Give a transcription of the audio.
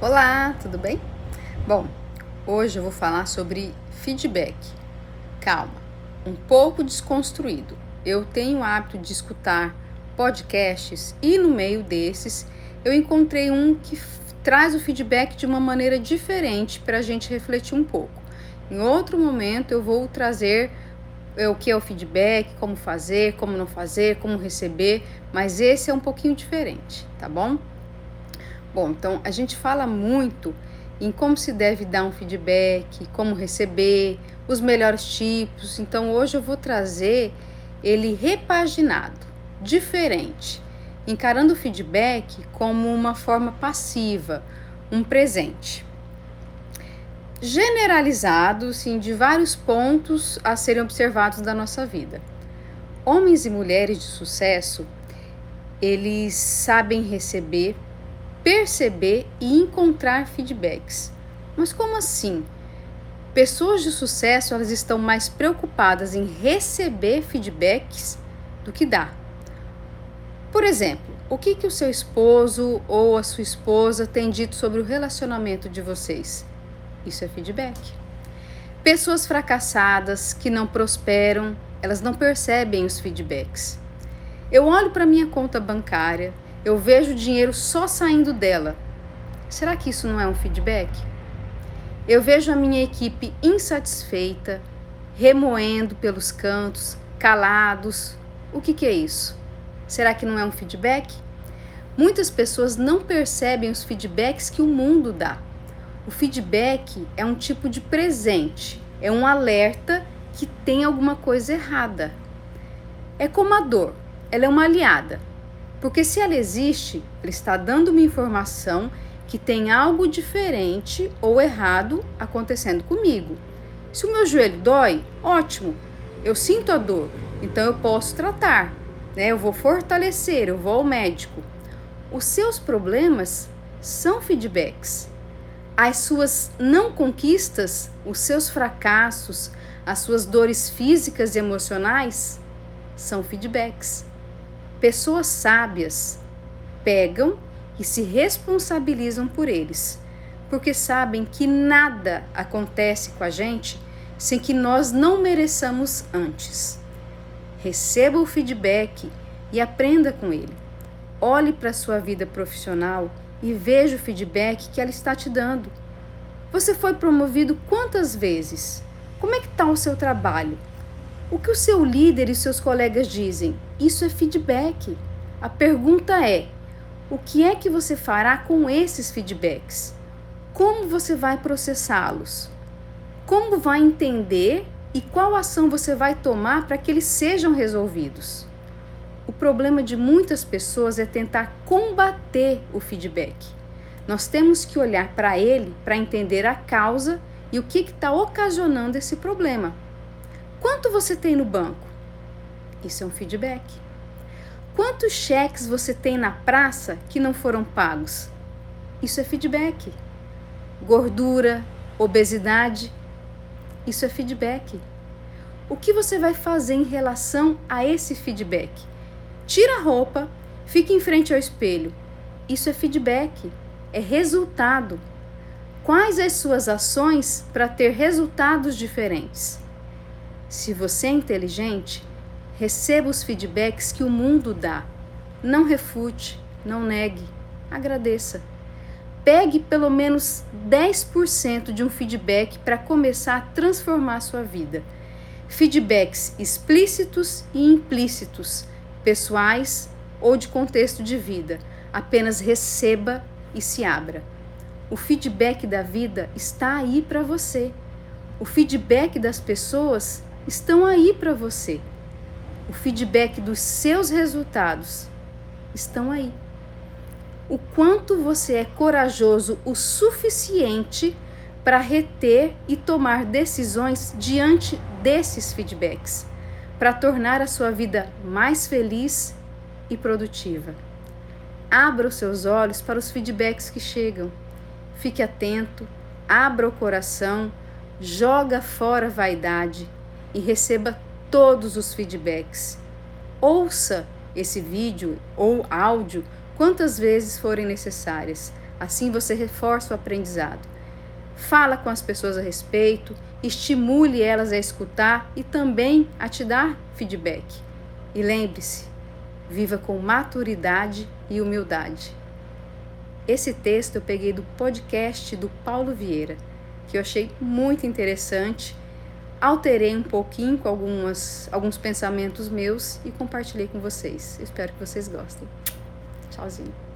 Olá, tudo bem? Bom, hoje eu vou falar sobre feedback. Calma, um pouco desconstruído. Eu tenho o hábito de escutar podcasts e no meio desses eu encontrei um que traz o feedback de uma maneira diferente para a gente refletir um pouco. Em outro momento eu vou trazer o que é o feedback, como fazer, como não fazer, como receber, mas esse é um pouquinho diferente, tá bom? Bom, então a gente fala muito em como se deve dar um feedback, como receber, os melhores tipos. Então hoje eu vou trazer ele repaginado, diferente, encarando o feedback como uma forma passiva, um presente. Generalizado, sim, de vários pontos a serem observados da nossa vida. Homens e mulheres de sucesso, eles sabem receber perceber e encontrar feedbacks. Mas como assim? Pessoas de sucesso elas estão mais preocupadas em receber feedbacks do que dar. Por exemplo, o que, que o seu esposo ou a sua esposa tem dito sobre o relacionamento de vocês? Isso é feedback. Pessoas fracassadas que não prosperam, elas não percebem os feedbacks. Eu olho para minha conta bancária eu vejo o dinheiro só saindo dela. Será que isso não é um feedback? Eu vejo a minha equipe insatisfeita, remoendo pelos cantos, calados. O que, que é isso? Será que não é um feedback? Muitas pessoas não percebem os feedbacks que o mundo dá. O feedback é um tipo de presente, é um alerta que tem alguma coisa errada. É como a dor, ela é uma aliada. Porque se ela existe, ela está dando uma informação que tem algo diferente ou errado acontecendo comigo. Se o meu joelho dói, ótimo, eu sinto a dor, então eu posso tratar, né? Eu vou fortalecer, eu vou ao médico. Os seus problemas são feedbacks. As suas não conquistas, os seus fracassos, as suas dores físicas e emocionais são feedbacks. Pessoas sábias pegam e se responsabilizam por eles, porque sabem que nada acontece com a gente sem que nós não mereçamos antes. Receba o feedback e aprenda com ele. Olhe para a sua vida profissional e veja o feedback que ela está te dando. Você foi promovido quantas vezes? Como é que está o seu trabalho? O que o seu líder e seus colegas dizem? Isso é feedback. A pergunta é: o que é que você fará com esses feedbacks? Como você vai processá-los? Como vai entender e qual ação você vai tomar para que eles sejam resolvidos? O problema de muitas pessoas é tentar combater o feedback. Nós temos que olhar para ele para entender a causa e o que está ocasionando esse problema. Quanto você tem no banco? Isso é um feedback. Quantos cheques você tem na praça que não foram pagos? Isso é feedback. Gordura, obesidade, isso é feedback. O que você vai fazer em relação a esse feedback? Tira a roupa, fique em frente ao espelho. Isso é feedback, é resultado. Quais as suas ações para ter resultados diferentes? Se você é inteligente, receba os feedbacks que o mundo dá. Não refute, não negue, agradeça. Pegue pelo menos 10% de um feedback para começar a transformar a sua vida. Feedbacks explícitos e implícitos, pessoais ou de contexto de vida. Apenas receba e se abra. O feedback da vida está aí para você. O feedback das pessoas estão aí para você. O feedback dos seus resultados estão aí. O quanto você é corajoso o suficiente para reter e tomar decisões diante desses feedbacks, para tornar a sua vida mais feliz e produtiva. Abra os seus olhos para os feedbacks que chegam. Fique atento, abra o coração, joga fora a vaidade e receba todos os feedbacks. Ouça esse vídeo ou áudio quantas vezes forem necessárias, Assim você reforça o aprendizado. Fala com as pessoas a respeito, estimule elas a escutar e também a te dar feedback. E lembre-se, viva com maturidade e humildade. Esse texto eu peguei do podcast do Paulo Vieira, que eu achei muito interessante. Alterei um pouquinho com algumas, alguns pensamentos meus e compartilhei com vocês. Espero que vocês gostem. Tchauzinho.